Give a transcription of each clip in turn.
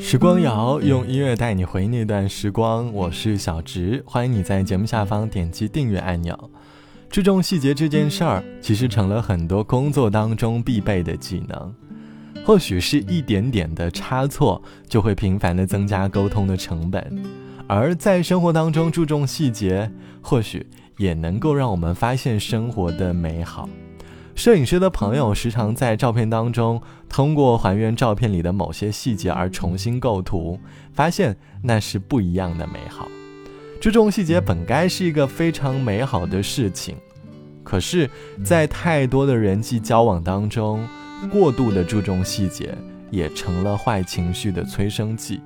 时光谣用音乐带你回忆那段时光，我是小植，欢迎你在节目下方点击订阅按钮。注重细节这件事儿，其实成了很多工作当中必备的技能。或许是一点点的差错，就会频繁的增加沟通的成本，而在生活当中注重细节，或许也能够让我们发现生活的美好。摄影师的朋友时常在照片当中通过还原照片里的某些细节而重新构图，发现那是不一样的美好。注重细节本该是一个非常美好的事情，可是，在太多的人际交往当中，过度的注重细节也成了坏情绪的催生剂。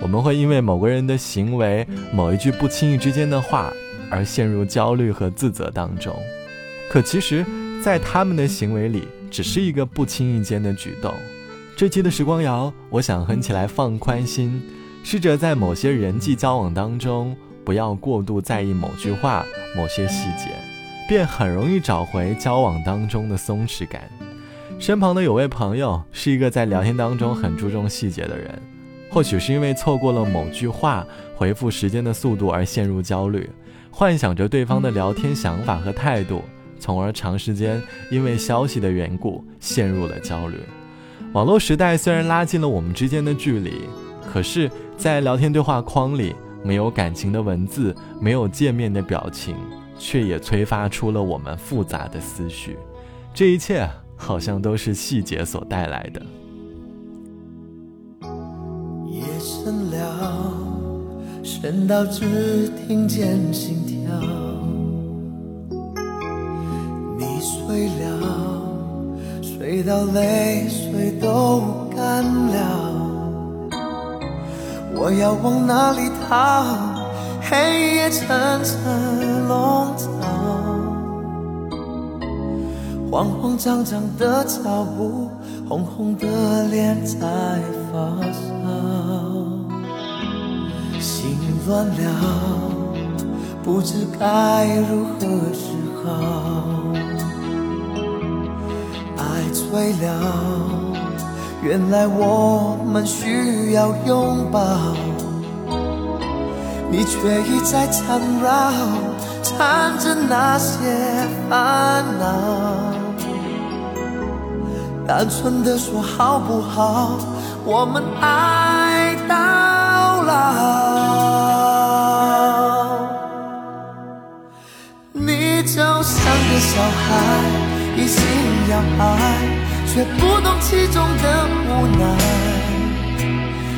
我们会因为某个人的行为、某一句不经意之间的话而陷入焦虑和自责当中，可其实。在他们的行为里，只是一个不经意间的举动。这期的时光谣，我想哼起来放宽心，试着在某些人际交往当中，不要过度在意某句话、某些细节，便很容易找回交往当中的松弛感。身旁的有位朋友是一个在聊天当中很注重细节的人，或许是因为错过了某句话、回复时间的速度而陷入焦虑，幻想着对方的聊天想法和态度。从而长时间因为消息的缘故陷入了焦虑。网络时代虽然拉近了我们之间的距离，可是，在聊天对话框里，没有感情的文字，没有见面的表情，却也催发出了我们复杂的思绪。这一切好像都是细节所带来的。夜深了，深到只听见心跳。睡了，睡到泪水都干了。我要往哪里逃？黑夜层层笼罩，慌慌张张的脚步，红红的脸在发烧，心乱了，不知该如何是好。醉了，原来我们需要拥抱，你却一再缠绕，缠着那些烦恼。单纯的说好不好，我们爱到老。你就像个小孩，一心要爱。却不懂其中的无奈，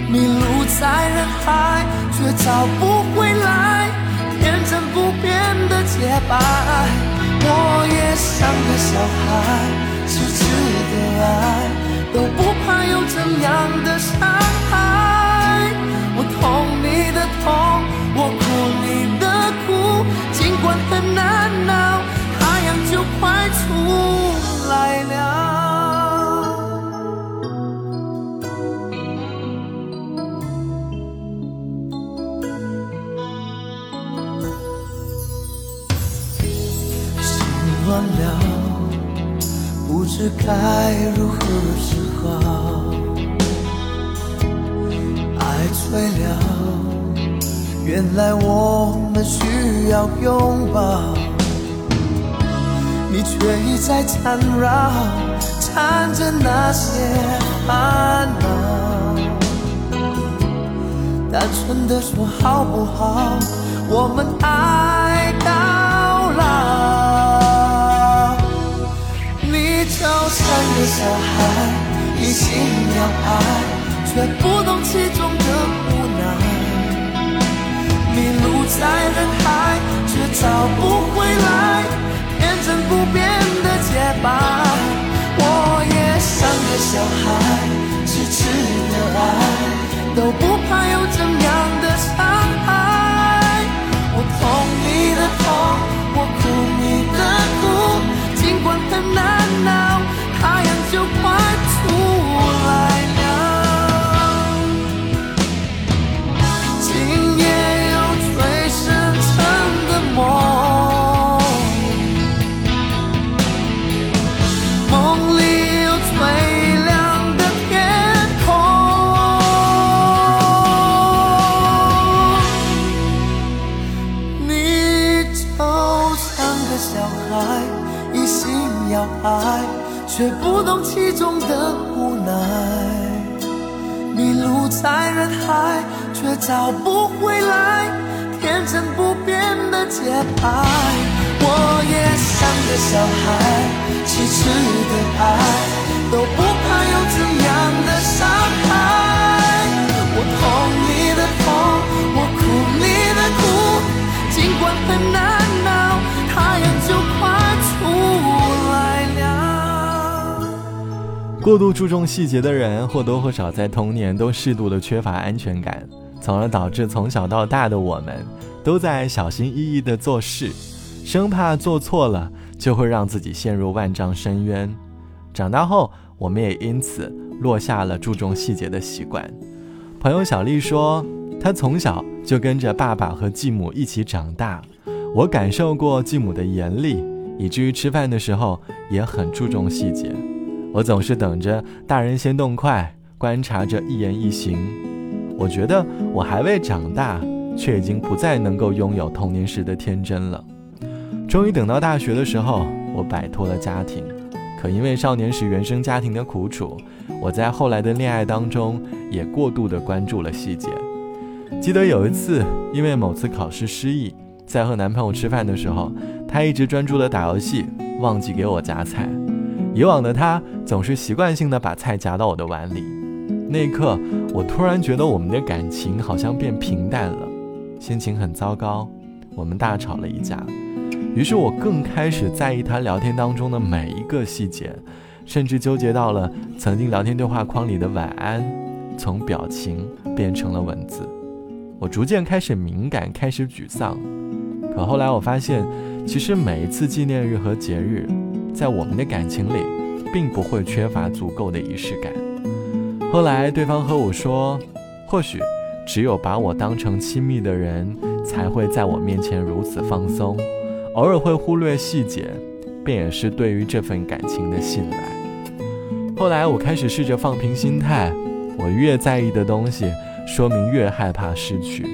迷路在人海，却找不回来天真不变的洁白。我也像个小孩，痴痴的爱，都不怕有怎样的乱了，不知该如何是好。爱醉了，原来我们需要拥抱。你却一再缠绕，缠着那些烦恼。单纯的说好不好？我们爱到像个小孩，一心要爱，却不懂其中的无奈。迷路在人海，却找不回来天真不变的洁白。在人海却找不回来天真不变的节拍。我也像个小孩，痴痴的爱，都不怕有怎样的伤害。我痛你的痛，我哭你的哭，尽管很难过度注重细节的人，或多或少在童年都适度的缺乏安全感。从而导致从小到大的我们，都在小心翼翼地做事，生怕做错了就会让自己陷入万丈深渊。长大后，我们也因此落下了注重细节的习惯。朋友小丽说，她从小就跟着爸爸和继母一起长大，我感受过继母的严厉，以至于吃饭的时候也很注重细节。我总是等着大人先动筷，观察着一言一行。我觉得我还未长大，却已经不再能够拥有童年时的天真了。终于等到大学的时候，我摆脱了家庭，可因为少年时原生家庭的苦楚，我在后来的恋爱当中也过度的关注了细节。记得有一次，因为某次考试失忆，在和男朋友吃饭的时候，他一直专注的打游戏，忘记给我夹菜。以往的他总是习惯性的把菜夹到我的碗里。那一刻，我突然觉得我们的感情好像变平淡了，心情很糟糕。我们大吵了一架，于是我更开始在意他聊天当中的每一个细节，甚至纠结到了曾经聊天对话框里的晚安，从表情变成了文字。我逐渐开始敏感，开始沮丧。可后来我发现，其实每一次纪念日和节日，在我们的感情里，并不会缺乏足够的仪式感。后来，对方和我说：“或许，只有把我当成亲密的人，才会在我面前如此放松，偶尔会忽略细节，便也是对于这份感情的信赖。”后来，我开始试着放平心态，我越在意的东西，说明越害怕失去。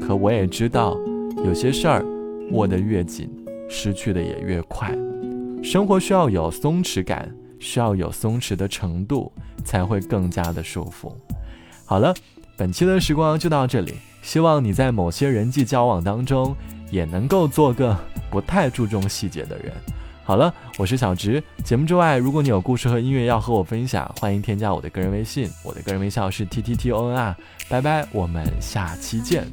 可我也知道，有些事儿握得越紧，失去的也越快。生活需要有松弛感。需要有松弛的程度，才会更加的舒服。好了，本期的时光就到这里。希望你在某些人际交往当中，也能够做个不太注重细节的人。好了，我是小直。节目之外，如果你有故事和音乐要和我分享，欢迎添加我的个人微信，我的个人微笑是 t t t o n r。拜拜，我们下期见。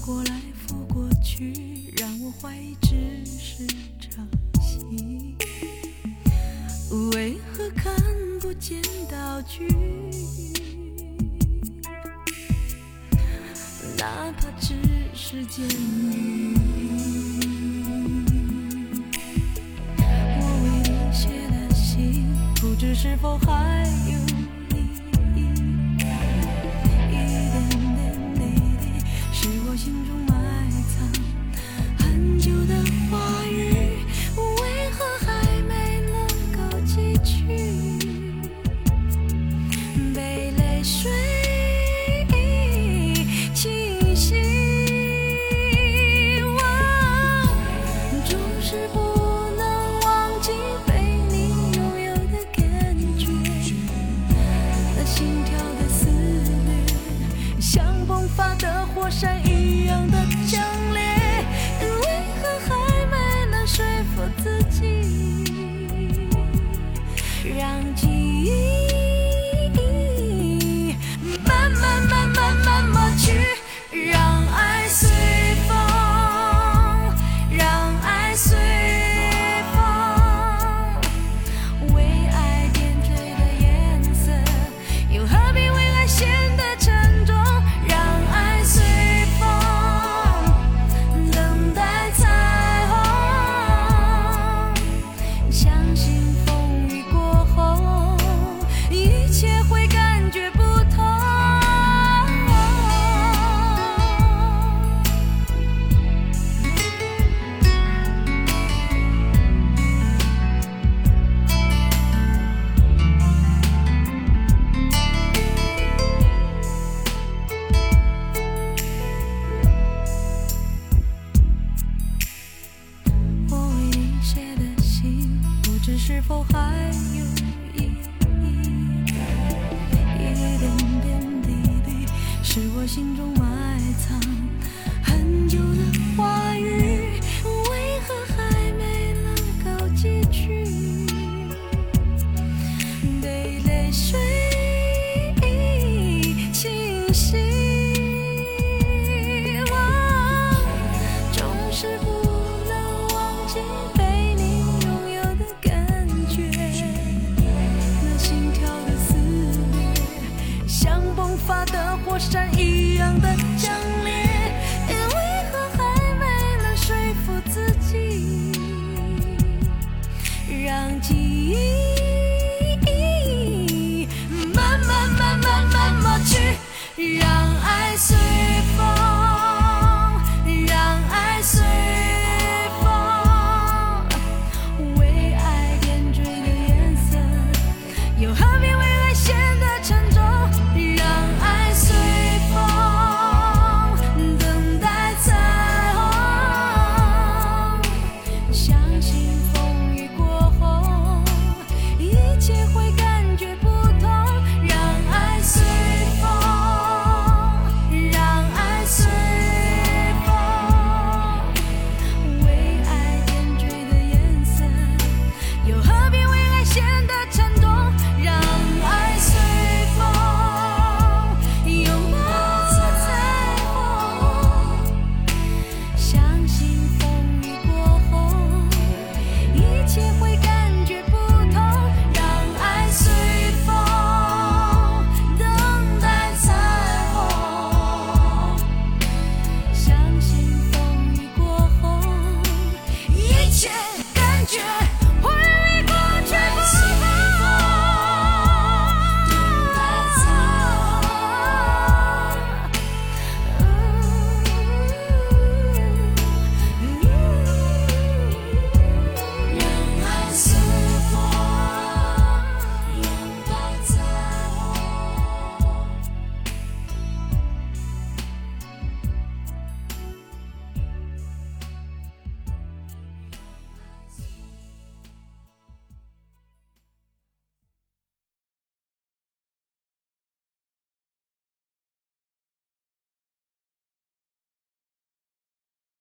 过来复过去，让我怀疑只是场戏。为何看不见道具？哪怕只是见你。我为你写的信，不知是否还有。